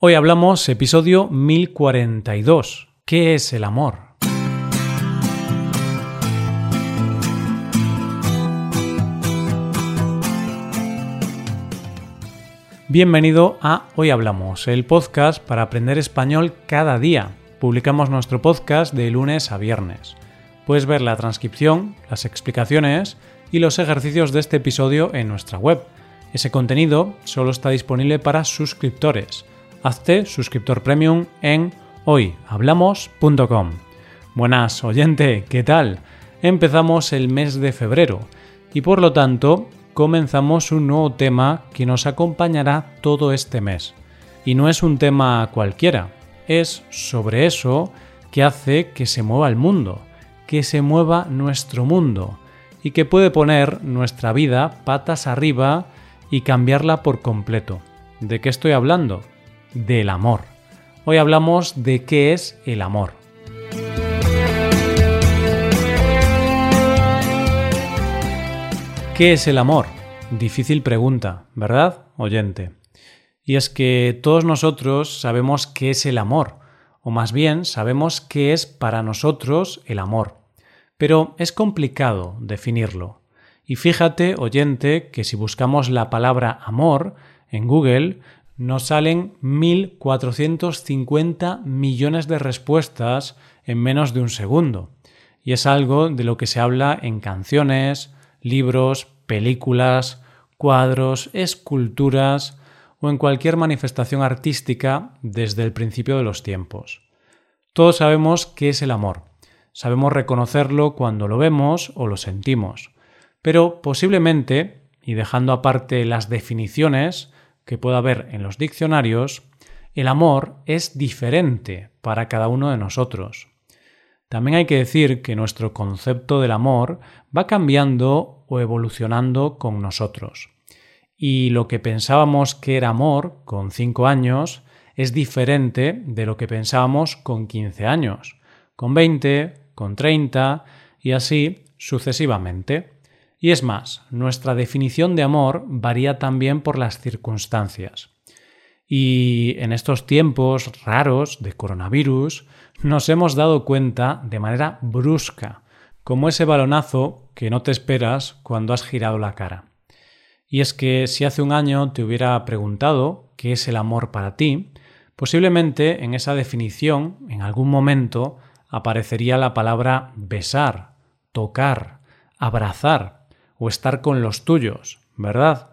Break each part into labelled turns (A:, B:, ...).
A: Hoy hablamos episodio 1042. ¿Qué es el amor? Bienvenido a Hoy Hablamos, el podcast para aprender español cada día. Publicamos nuestro podcast de lunes a viernes. Puedes ver la transcripción, las explicaciones y los ejercicios de este episodio en nuestra web. Ese contenido solo está disponible para suscriptores hazte suscriptor premium en hoyhablamos.com. Buenas, oyente, ¿qué tal? Empezamos el mes de febrero y por lo tanto comenzamos un nuevo tema que nos acompañará todo este mes. Y no es un tema cualquiera, es sobre eso que hace que se mueva el mundo, que se mueva nuestro mundo y que puede poner nuestra vida patas arriba y cambiarla por completo. ¿De qué estoy hablando? Del amor. Hoy hablamos de qué es el amor. ¿Qué es el amor? Difícil pregunta, ¿verdad, oyente? Y es que todos nosotros sabemos qué es el amor, o más bien sabemos qué es para nosotros el amor. Pero es complicado definirlo. Y fíjate, oyente, que si buscamos la palabra amor en Google, nos salen 1.450 millones de respuestas en menos de un segundo. Y es algo de lo que se habla en canciones, libros, películas, cuadros, esculturas o en cualquier manifestación artística desde el principio de los tiempos. Todos sabemos qué es el amor. Sabemos reconocerlo cuando lo vemos o lo sentimos. Pero posiblemente, y dejando aparte las definiciones, que pueda haber en los diccionarios, el amor es diferente para cada uno de nosotros. También hay que decir que nuestro concepto del amor va cambiando o evolucionando con nosotros. Y lo que pensábamos que era amor con 5 años es diferente de lo que pensábamos con 15 años, con 20, con 30 y así sucesivamente. Y es más, nuestra definición de amor varía también por las circunstancias. Y en estos tiempos raros de coronavirus nos hemos dado cuenta de manera brusca, como ese balonazo que no te esperas cuando has girado la cara. Y es que si hace un año te hubiera preguntado qué es el amor para ti, posiblemente en esa definición, en algún momento, aparecería la palabra besar, tocar, abrazar, o estar con los tuyos, ¿verdad?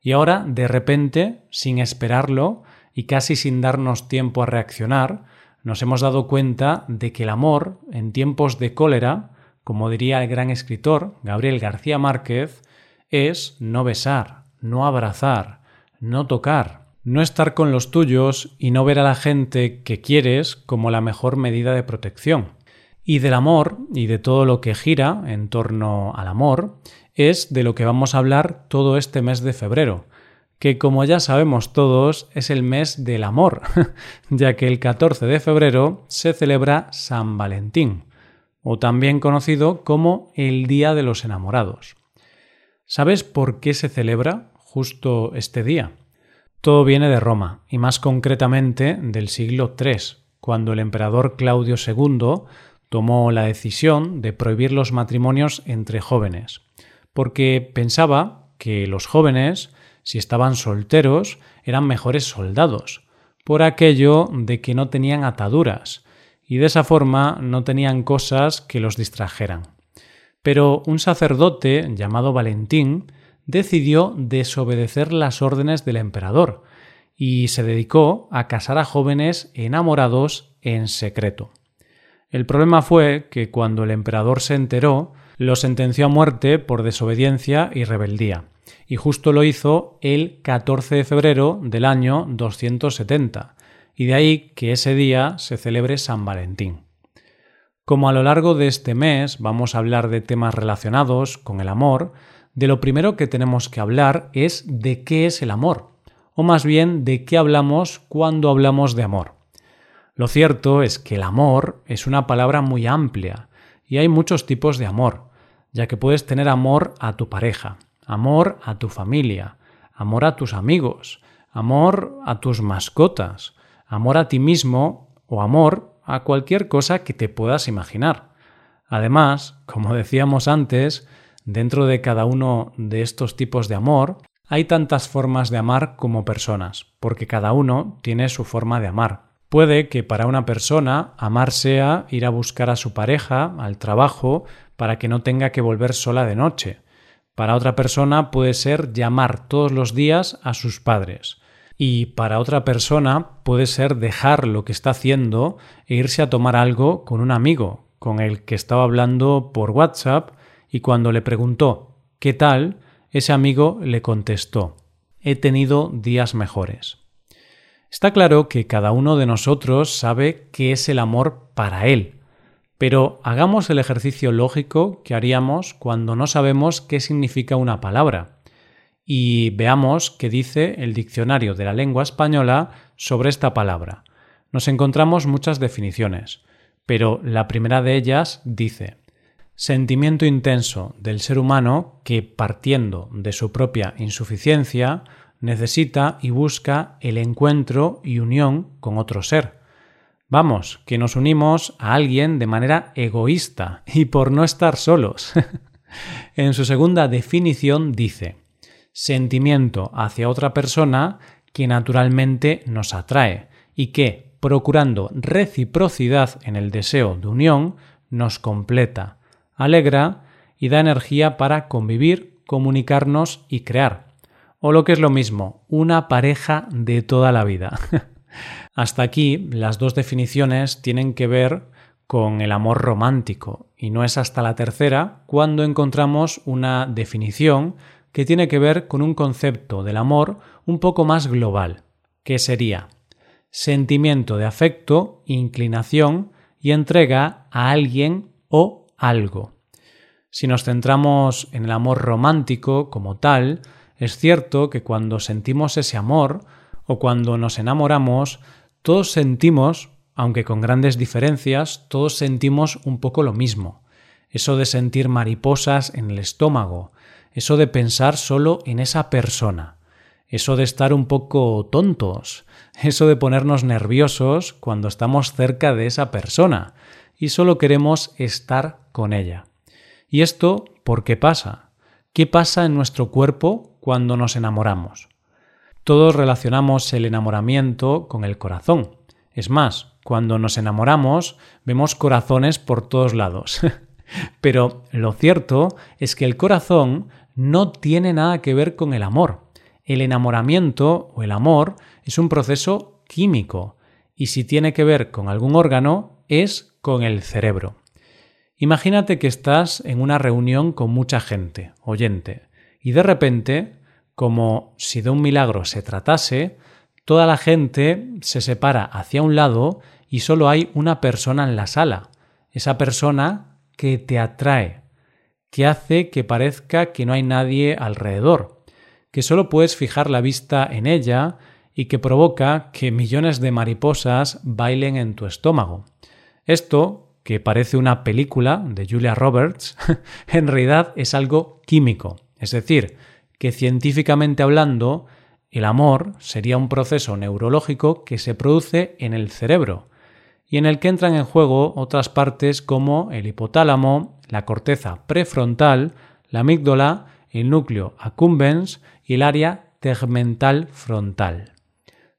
A: Y ahora, de repente, sin esperarlo y casi sin darnos tiempo a reaccionar, nos hemos dado cuenta de que el amor, en tiempos de cólera, como diría el gran escritor Gabriel García Márquez, es no besar, no abrazar, no tocar, no estar con los tuyos y no ver a la gente que quieres como la mejor medida de protección. Y del amor y de todo lo que gira en torno al amor es de lo que vamos a hablar todo este mes de febrero, que como ya sabemos todos es el mes del amor, ya que el 14 de febrero se celebra San Valentín, o también conocido como el Día de los Enamorados. ¿Sabes por qué se celebra justo este día? Todo viene de Roma, y más concretamente del siglo III, cuando el emperador Claudio II tomó la decisión de prohibir los matrimonios entre jóvenes porque pensaba que los jóvenes, si estaban solteros, eran mejores soldados, por aquello de que no tenían ataduras, y de esa forma no tenían cosas que los distrajeran. Pero un sacerdote llamado Valentín decidió desobedecer las órdenes del emperador y se dedicó a casar a jóvenes enamorados en secreto. El problema fue que cuando el emperador se enteró, lo sentenció a muerte por desobediencia y rebeldía, y justo lo hizo el 14 de febrero del año 270, y de ahí que ese día se celebre San Valentín. Como a lo largo de este mes vamos a hablar de temas relacionados con el amor, de lo primero que tenemos que hablar es de qué es el amor, o más bien de qué hablamos cuando hablamos de amor. Lo cierto es que el amor es una palabra muy amplia, y hay muchos tipos de amor, ya que puedes tener amor a tu pareja, amor a tu familia, amor a tus amigos, amor a tus mascotas, amor a ti mismo o amor a cualquier cosa que te puedas imaginar. Además, como decíamos antes, dentro de cada uno de estos tipos de amor hay tantas formas de amar como personas, porque cada uno tiene su forma de amar. Puede que para una persona amar sea ir a buscar a su pareja al trabajo para que no tenga que volver sola de noche. Para otra persona puede ser llamar todos los días a sus padres. Y para otra persona puede ser dejar lo que está haciendo e irse a tomar algo con un amigo, con el que estaba hablando por WhatsApp, y cuando le preguntó ¿qué tal? ese amigo le contestó He tenido días mejores. Está claro que cada uno de nosotros sabe qué es el amor para él, pero hagamos el ejercicio lógico que haríamos cuando no sabemos qué significa una palabra y veamos qué dice el diccionario de la lengua española sobre esta palabra. Nos encontramos muchas definiciones, pero la primera de ellas dice sentimiento intenso del ser humano que, partiendo de su propia insuficiencia, necesita y busca el encuentro y unión con otro ser. Vamos, que nos unimos a alguien de manera egoísta y por no estar solos. en su segunda definición dice sentimiento hacia otra persona que naturalmente nos atrae y que, procurando reciprocidad en el deseo de unión, nos completa, alegra y da energía para convivir, comunicarnos y crear. O lo que es lo mismo, una pareja de toda la vida. Hasta aquí las dos definiciones tienen que ver con el amor romántico y no es hasta la tercera cuando encontramos una definición que tiene que ver con un concepto del amor un poco más global, que sería sentimiento de afecto, inclinación y entrega a alguien o algo. Si nos centramos en el amor romántico como tal, es cierto que cuando sentimos ese amor o cuando nos enamoramos, todos sentimos, aunque con grandes diferencias, todos sentimos un poco lo mismo. Eso de sentir mariposas en el estómago, eso de pensar solo en esa persona, eso de estar un poco tontos, eso de ponernos nerviosos cuando estamos cerca de esa persona, y solo queremos estar con ella. ¿Y esto por qué pasa? ¿Qué pasa en nuestro cuerpo cuando nos enamoramos? Todos relacionamos el enamoramiento con el corazón. Es más, cuando nos enamoramos vemos corazones por todos lados. Pero lo cierto es que el corazón no tiene nada que ver con el amor. El enamoramiento o el amor es un proceso químico y si tiene que ver con algún órgano es con el cerebro. Imagínate que estás en una reunión con mucha gente, oyente, y de repente, como si de un milagro se tratase, toda la gente se separa hacia un lado y solo hay una persona en la sala, esa persona que te atrae, que hace que parezca que no hay nadie alrededor, que solo puedes fijar la vista en ella y que provoca que millones de mariposas bailen en tu estómago. Esto, que parece una película de Julia Roberts, en realidad es algo químico, es decir, que científicamente hablando, el amor sería un proceso neurológico que se produce en el cerebro y en el que entran en juego otras partes como el hipotálamo, la corteza prefrontal, la amígdala, el núcleo accumbens y el área tegmental frontal.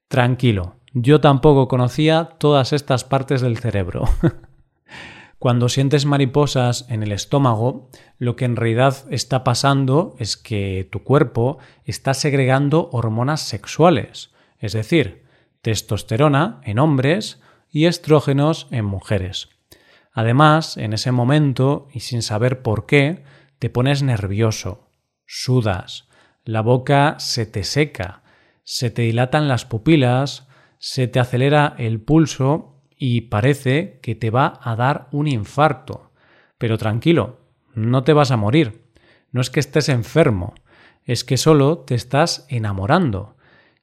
A: Tranquilo, yo tampoco conocía todas estas partes del cerebro. Cuando sientes mariposas en el estómago, lo que en realidad está pasando es que tu cuerpo está segregando hormonas sexuales, es decir, testosterona en hombres y estrógenos en mujeres. Además, en ese momento, y sin saber por qué, te pones nervioso, sudas, la boca se te seca, se te dilatan las pupilas, se te acelera el pulso y parece que te va a dar un infarto. Pero tranquilo, no te vas a morir. No es que estés enfermo, es que solo te estás enamorando.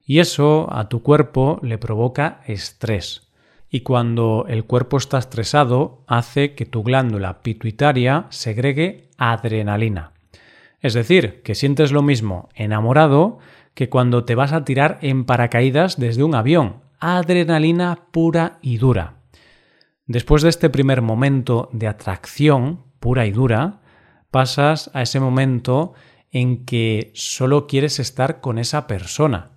A: Y eso a tu cuerpo le provoca estrés. Y cuando el cuerpo está estresado, hace que tu glándula pituitaria segregue adrenalina. Es decir, que sientes lo mismo enamorado que cuando te vas a tirar en paracaídas desde un avión. Adrenalina pura y dura. Después de este primer momento de atracción pura y dura, pasas a ese momento en que solo quieres estar con esa persona.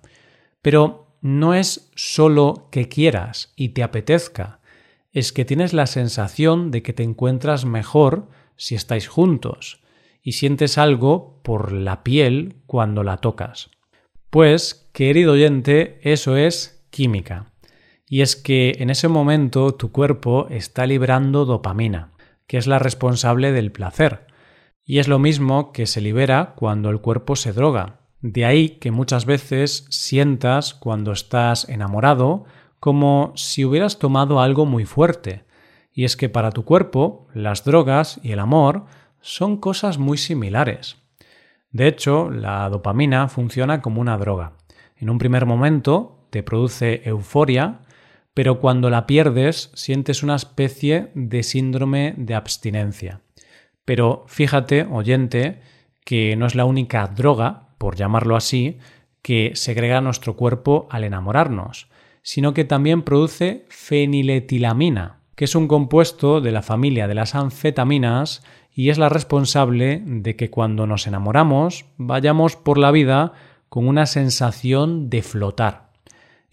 A: Pero no es solo que quieras y te apetezca, es que tienes la sensación de que te encuentras mejor si estáis juntos y sientes algo por la piel cuando la tocas. Pues, querido oyente, eso es química. Y es que en ese momento tu cuerpo está librando dopamina, que es la responsable del placer. Y es lo mismo que se libera cuando el cuerpo se droga. De ahí que muchas veces sientas cuando estás enamorado como si hubieras tomado algo muy fuerte. Y es que para tu cuerpo las drogas y el amor son cosas muy similares. De hecho, la dopamina funciona como una droga. En un primer momento te produce euforia, pero cuando la pierdes sientes una especie de síndrome de abstinencia. Pero fíjate, oyente, que no es la única droga, por llamarlo así, que segrega nuestro cuerpo al enamorarnos, sino que también produce feniletilamina, que es un compuesto de la familia de las anfetaminas y es la responsable de que cuando nos enamoramos vayamos por la vida con una sensación de flotar.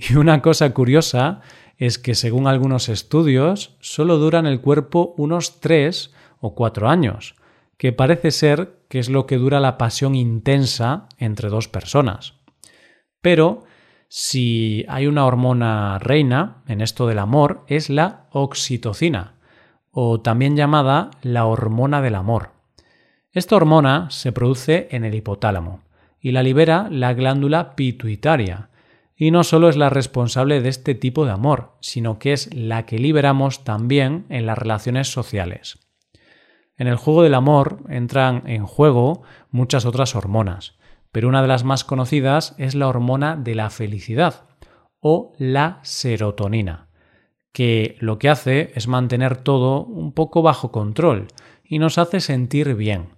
A: Y una cosa curiosa es que según algunos estudios solo duran el cuerpo unos tres o cuatro años, que parece ser que es lo que dura la pasión intensa entre dos personas. Pero si hay una hormona reina en esto del amor es la oxitocina, o también llamada la hormona del amor. Esta hormona se produce en el hipotálamo y la libera la glándula pituitaria, y no solo es la responsable de este tipo de amor, sino que es la que liberamos también en las relaciones sociales. En el juego del amor entran en juego muchas otras hormonas, pero una de las más conocidas es la hormona de la felicidad o la serotonina que lo que hace es mantener todo un poco bajo control y nos hace sentir bien.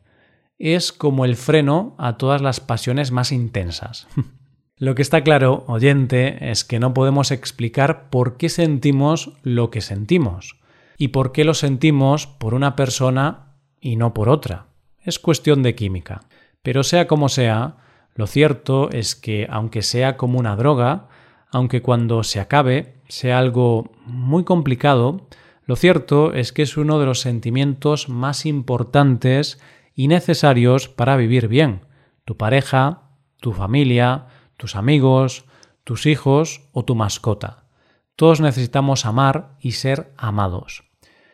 A: Es como el freno a todas las pasiones más intensas. lo que está claro, oyente, es que no podemos explicar por qué sentimos lo que sentimos y por qué lo sentimos por una persona y no por otra. Es cuestión de química. Pero sea como sea, lo cierto es que aunque sea como una droga, aunque cuando se acabe sea algo muy complicado, lo cierto es que es uno de los sentimientos más importantes y necesarios para vivir bien. Tu pareja, tu familia, tus amigos, tus hijos o tu mascota. Todos necesitamos amar y ser amados.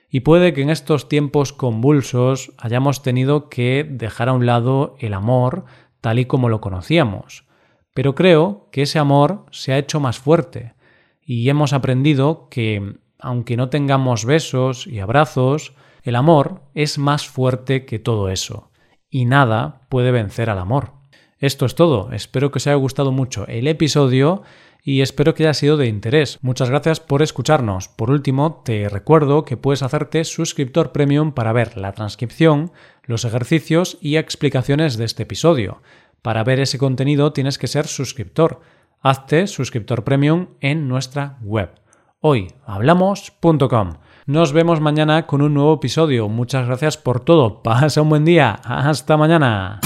A: Y puede que en estos tiempos convulsos hayamos tenido que dejar a un lado el amor tal y como lo conocíamos. Pero creo que ese amor se ha hecho más fuerte, y hemos aprendido que, aunque no tengamos besos y abrazos, el amor es más fuerte que todo eso, y nada puede vencer al amor. Esto es todo, espero que os haya gustado mucho el episodio y espero que haya sido de interés. Muchas gracias por escucharnos. Por último, te recuerdo que puedes hacerte suscriptor premium para ver la transcripción, los ejercicios y explicaciones de este episodio. Para ver ese contenido tienes que ser suscriptor hazte suscriptor premium en nuestra web hoyhablamos.com. Nos vemos mañana con un nuevo episodio. Muchas gracias por todo. Pasa un buen día. Hasta mañana.